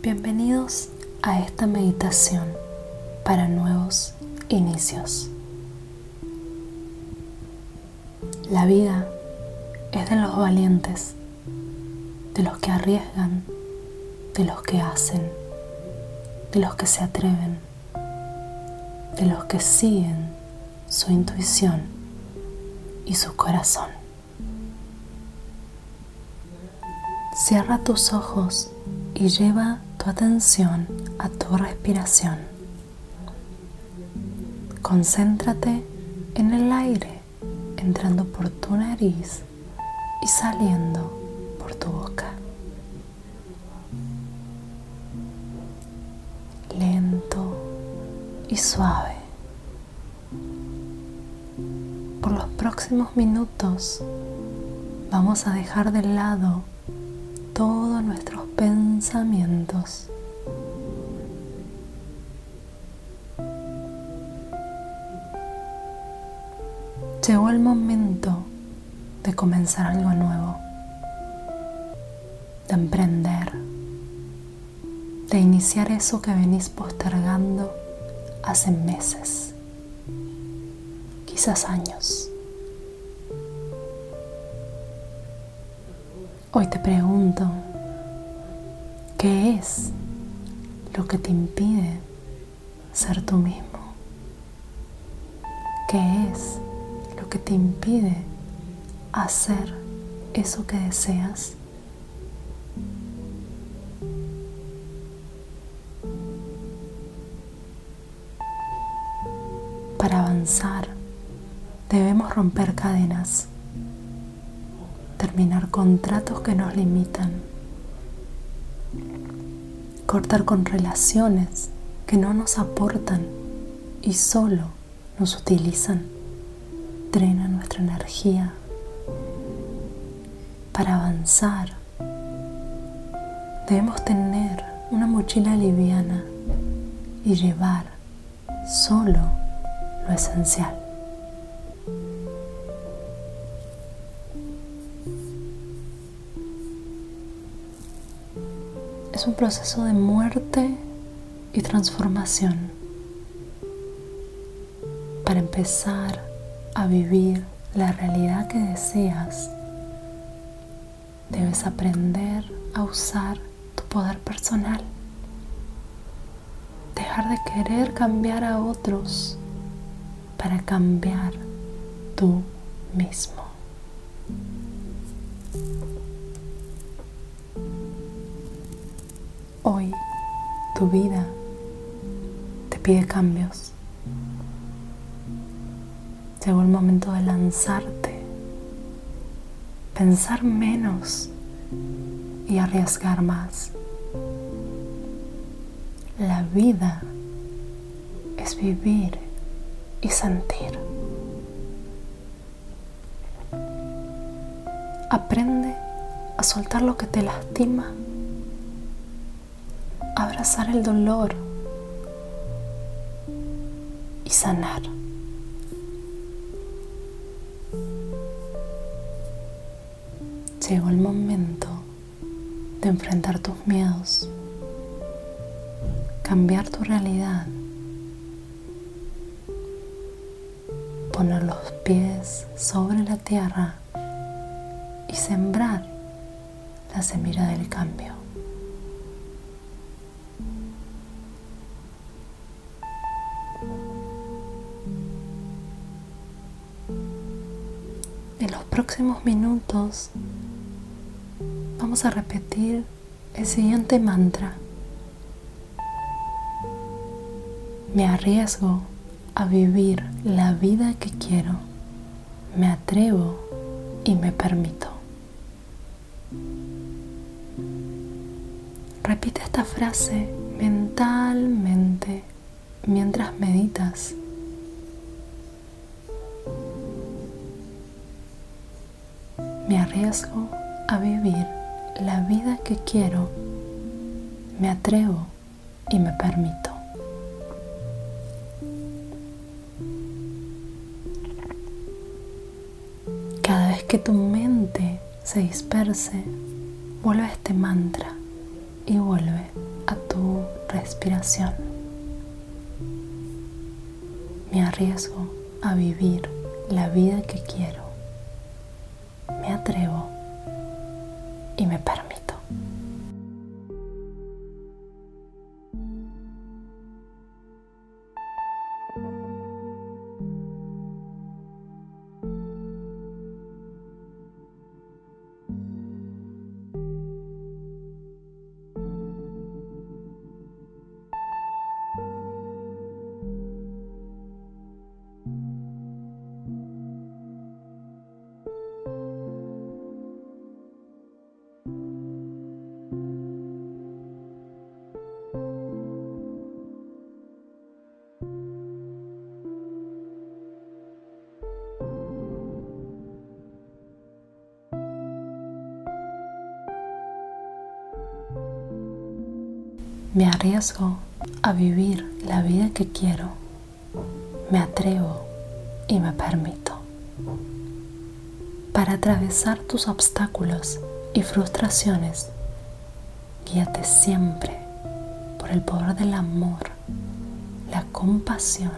Bienvenidos a esta meditación para nuevos inicios. La vida es de los valientes, de los que arriesgan, de los que hacen, de los que se atreven, de los que siguen su intuición y su corazón. Cierra tus ojos y lleva tu atención a tu respiración. Concéntrate en el aire entrando por tu nariz y saliendo por tu boca. Lento y suave. Por los próximos minutos vamos a dejar de lado todos nuestros pensamientos. Llegó el momento de comenzar algo nuevo, de emprender, de iniciar eso que venís postergando hace meses, quizás años. Hoy te pregunto, ¿qué es lo que te impide ser tú mismo? ¿Qué es lo que te impide hacer eso que deseas? Para avanzar debemos romper cadenas terminar contratos que nos limitan, cortar con relaciones que no nos aportan y solo nos utilizan, drenan nuestra energía. Para avanzar debemos tener una mochila liviana y llevar solo lo esencial. Es un proceso de muerte y transformación para empezar a vivir la realidad que deseas. Debes aprender a usar tu poder personal. Dejar de querer cambiar a otros para cambiar tú mismo. Tu vida te pide cambios. Llegó el momento de lanzarte, pensar menos y arriesgar más. La vida es vivir y sentir. Aprende a soltar lo que te lastima abrazar el dolor y sanar. Llegó el momento de enfrentar tus miedos, cambiar tu realidad, poner los pies sobre la tierra y sembrar la semilla del cambio. En los próximos minutos vamos a repetir el siguiente mantra. Me arriesgo a vivir la vida que quiero. Me atrevo y me permito. Repite esta frase mentalmente mientras meditas. Me arriesgo a vivir la vida que quiero. Me atrevo y me permito. Cada vez que tu mente se disperse, vuelve a este mantra y vuelve a tu respiración. Me arriesgo a vivir la vida que quiero. Me permito. Me arriesgo a vivir la vida que quiero. Me atrevo y me permito. Para atravesar tus obstáculos y frustraciones, guíate siempre por el poder del amor, la compasión,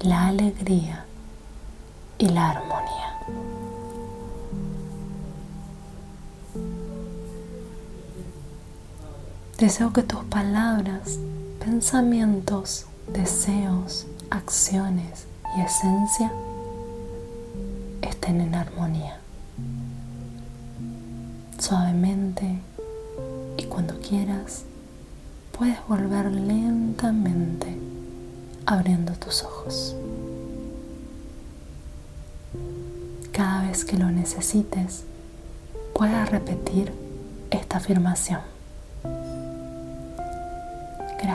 la alegría y la armonía. Deseo que tus palabras, pensamientos, deseos, acciones y esencia estén en armonía. Suavemente y cuando quieras, puedes volver lentamente abriendo tus ojos. Cada vez que lo necesites, puedas repetir esta afirmación.